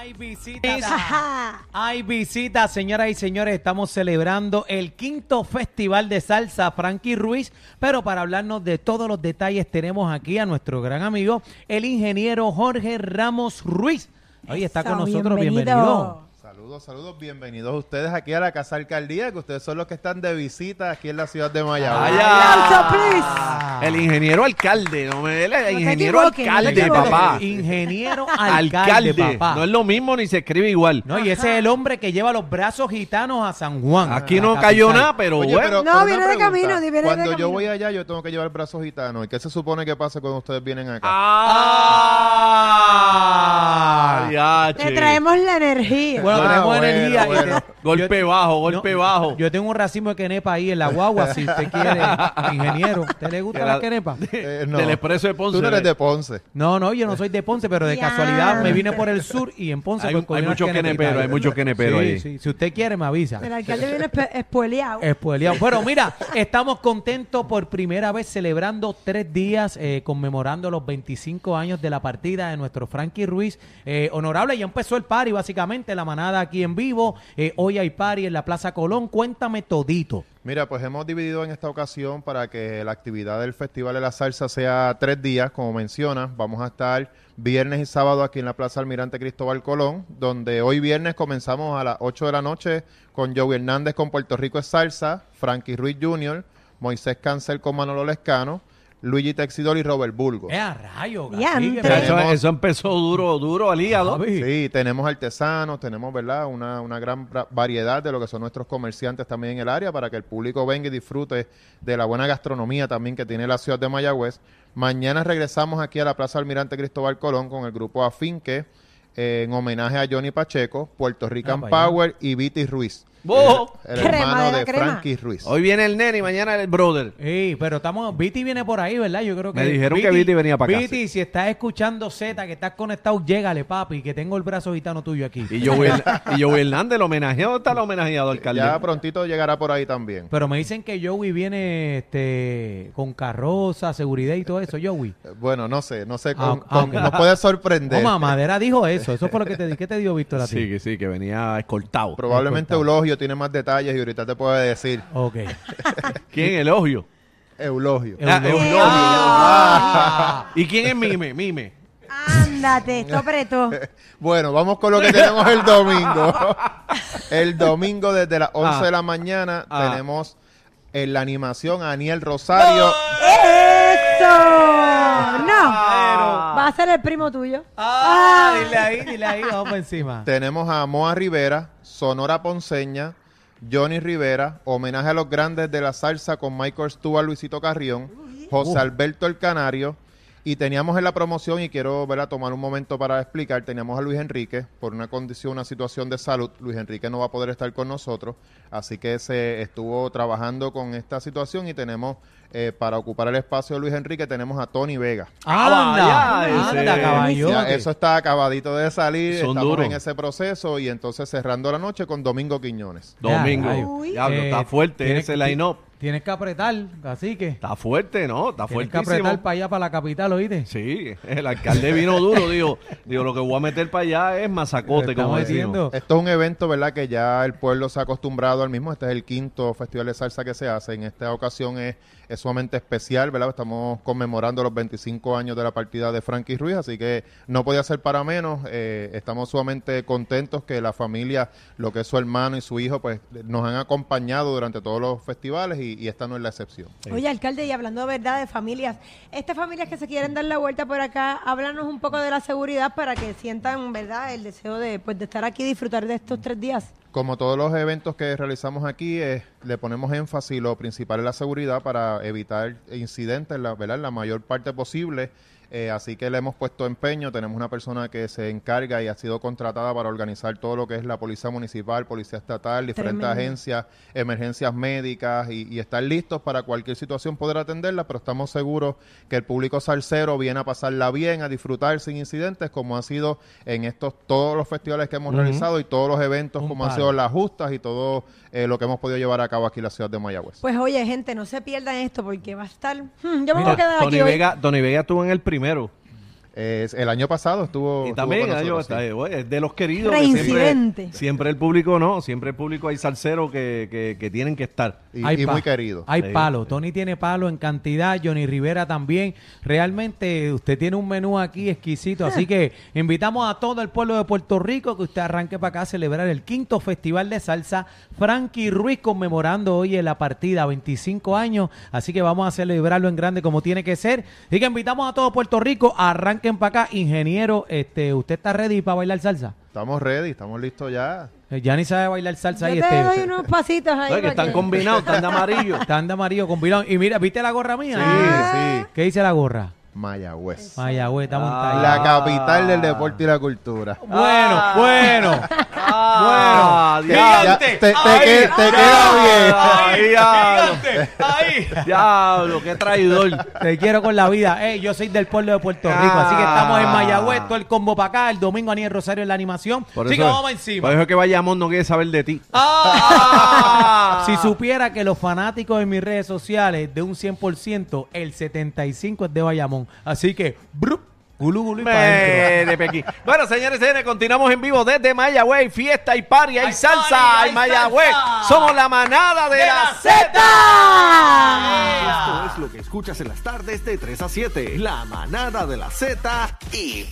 Hay visitas. Hay visitas, señoras y señores. Estamos celebrando el quinto festival de salsa Frankie Ruiz. Pero para hablarnos de todos los detalles, tenemos aquí a nuestro gran amigo, el ingeniero Jorge Ramos Ruiz. Hoy está con nosotros. bienvenido. Bienvenido. Saludos, saludos, bienvenidos ustedes aquí a la Casa Alcaldía, que ustedes son los que están de visita aquí en la ciudad de Mayagüez. El ingeniero alcalde, no me el te ingeniero equivoques, no te alcalde, equivoques. papá. Ingeniero alcalde, Alcalde. papá. No es lo mismo ni se escribe igual. No, y ese es el hombre que lleva los brazos gitanos a San Juan. Aquí no la cayó capital. nada, pero Oye, bueno. pero- No, viene de camino, viene de Cuando yo camino. voy allá, yo tengo que llevar brazos gitanos. ¿Y qué se supone que pasa cuando ustedes vienen acá? Ah, ya, Te che. traemos la energía. Bueno, Ah, tenemos bueno, energía. y bueno. te- Golpe yo- bajo, golpe no, bajo. Yo tengo un racimo de quenepa ahí en la guagua, si usted quiere, ingeniero. ¿Usted le gusta la, la- quenepa? Eh, no. Del expreso de Ponce. Tú no eres de Ponce. No, no, yo no soy de Ponce, pero de casualidad me vine por el sur y en Ponce Hay- pues, hay muchos queneperos, hay muchos queneperos Sí, ahí. sí, Si usted quiere, me avisa. El alcalde viene. Espoleado. Bueno, mira, estamos contentos por primera vez celebrando tres días eh, conmemorando los 25 años de la partida de nuestro Frankie Ruiz. Eh, honorable, ya empezó el party básicamente, la manada aquí en vivo. Eh, hoy hay party en la Plaza Colón. Cuéntame todito. Mira, pues hemos dividido en esta ocasión para que la actividad del Festival de la Salsa sea tres días, como mencionas. Vamos a estar viernes y sábado aquí en la Plaza Almirante Cristóbal Colón, donde hoy viernes comenzamos a las 8 de la noche con Joey Hernández con Puerto Rico es Salsa, Frankie Ruiz Jr., Moisés Cancel con Manolo Lescano, Luigi Texidor y Robert Bulgo. ¡Eh, a rayo! Eso, empezó duro, duro al hígado. Sí, tenemos artesanos, tenemos, ¿verdad? Una, una gran bra- variedad de lo que son nuestros comerciantes también en el área para que el público venga y disfrute de la buena gastronomía también que tiene la ciudad de Mayagüez. Mañana regresamos aquí a la Plaza Almirante Cristóbal Colón con el grupo Afinque eh, en homenaje a Johnny Pacheco, Puerto Rican Ah. Power y Viti Ruiz. ¡Oh! El, el Crema hermano de. Frankie Ruiz. Hoy viene el nene y mañana el brother. Sí, pero estamos. Viti viene por ahí, ¿verdad? Yo creo que. Me dijeron que Viti venía para acá, Viti, si estás escuchando Z, que estás conectado, llégale, papi, que tengo el brazo gitano tuyo aquí. Y yo y Joey Hernández, el homenajeado, está el homenajeado alcalde. Ya prontito llegará por ahí también. Pero me dicen que Joey viene este con carroza, seguridad y todo eso, Joey. Eh, Bueno, no sé, no sé, Ah, con- ah, con- nos puede sorprender. No, Madera dijo eso. Eso fue lo que te di. ¿Qué te dio Víctor a ti? Sí, que sí, que venía escoltado. Probablemente Escoltado. Eulogio tiene más detalles y ahorita te puede decir. Ok. ¿Quién? Elogio. Eulogio. Ah, Eulogio. Eulogio. Ah. ¿Y quién es Mime? Mime. Ándate, esto apretó. Bueno, vamos con lo que tenemos el domingo. El domingo desde las 11 Ah. de la mañana Ah. tenemos en la animación a Aniel Rosario. ¡Eso! No. Va a ser el primo tuyo. Ah, dile ahí, dile ahí, vamos por encima. Tenemos a Moa Rivera, Sonora Ponceña, Johnny Rivera, homenaje a los grandes de la salsa con Michael Stewart, Luisito Carrión, José Alberto el Canario. Y teníamos en la promoción, y quiero ¿verdad? tomar un momento para explicar, teníamos a Luis Enrique, por una condición, una situación de salud, Luis Enrique no va a poder estar con nosotros, así que se estuvo trabajando con esta situación y tenemos, eh, para ocupar el espacio de Luis Enrique, tenemos a Tony Vega. Anda, vaya, anda, ese-. Ya, eso está acabadito de salir, Son estamos duros. en ese proceso y entonces cerrando la noche con Domingo Quiñones. Domingo. Diablo, Eh, está fuerte ese line-up. Tienes que apretar, así que. Está fuerte, ¿no? Está Tienes que apretar para allá, para la capital, ¿oíste? Sí, el alcalde vino duro, digo, digo, lo que voy a meter para allá es masacote, como decimos. Esto es un evento, ¿verdad? Que ya el pueblo se ha acostumbrado al mismo. Este es el quinto festival de salsa que se hace. En esta ocasión es, es sumamente especial, ¿verdad? Estamos conmemorando los 25 años de la partida de Frankie Ruiz, así que no podía ser para menos. Eh, estamos sumamente contentos que la familia, lo que es su hermano y su hijo, pues nos han acompañado durante todos los festivales y, y esta no es la excepción. Oye, alcalde, y hablando de verdad de familias, estas familias que se quieren dar la vuelta por acá, háblanos un poco de la seguridad para que sientan, ¿verdad?, el deseo de, pues, de estar aquí y disfrutar de estos tres días. Como todos los eventos que realizamos aquí, eh, le ponemos énfasis, lo principal es la seguridad para evitar incidentes, la, ¿verdad? la mayor parte posible. Eh, así que le hemos puesto empeño. Tenemos una persona que se encarga y ha sido contratada para organizar todo lo que es la policía municipal, policía estatal, diferentes Tremendo. agencias, emergencias médicas y, y estar listos para cualquier situación poder atenderla. Pero estamos seguros que el público salsero viene a pasarla bien, a disfrutar sin incidentes, como ha sido en estos todos los festivales que hemos realizado y todos los eventos, Un como han palo. sido las justas y todo eh, lo que hemos podido llevar a cabo aquí en la ciudad de Mayagüez. Pues oye, gente, no se pierdan esto porque va a estar... Hmm, yo me voy Mira, a quedar Tony aquí hoy. Vega, Tony Vega estuvo en el primero. Es- el año pasado estuvo. Y estuvo también sí. eh, oye, es de los queridos. que. Siempre, siempre el público no, siempre el público hay salseros que, que, que tienen que estar. Y, Hay y muy querido. Hay Sí, palo. sí. Tony tiene palo en cantidad. Johnny Rivera también. Realmente usted tiene un menú aquí exquisito. Así que invitamos a todo el pueblo de Puerto Rico que usted arranque para acá a celebrar el quinto Festival de Salsa. Frankie Ruiz conmemorando hoy en la partida 25 años. Así que vamos a celebrarlo en grande como tiene que ser. Así que invitamos a todo Puerto Rico. Para acá. Ingeniero, este, ¿usted está ready para bailar salsa? Estamos ready, estamos listos ya. Eh, Ya ni sabe bailar salsa Yo ahí. te Este, doy unos pasitos ahí. Oye, que están que- combinados, están de amarillo. Está de amarillo vilón. Y mira, ¿viste la gorra mía? Sí, sí. ¿Qué dice la gorra? Mayagüez. Mayagüez, está montada. ahí. La capital del deporte y la cultura. Bueno, bueno. Ah, Te, ya- te, te Ahí, que- te queda bien. Diablo. Ahí. Diablo, qué traidor. Te quiero con la vida. Eh, yo soy del pueblo de Puerto Rico, así que estamos en Mayagüez, todo el combo para acá. El domingo Aniel Rosario en la animación. Por así eso, que vamos encima. Por eso es que Bayamón no quiere saber de ti. Ah. Si supiera que los fanáticos en mis redes sociales de un 100%, el 75% es de Bayamón. Así que, brup, gulú, gulú y pa' dentro. Me- de Pekín. Bueno, señores, señores, continuamos en vivo desde Mayagüey. Fiesta y party, hay Hay salsa, party, hay. Somos la manada de, ¡De la la Z. Esto es lo que escuchas en las tardes de 3 a 7. La manada de la Z y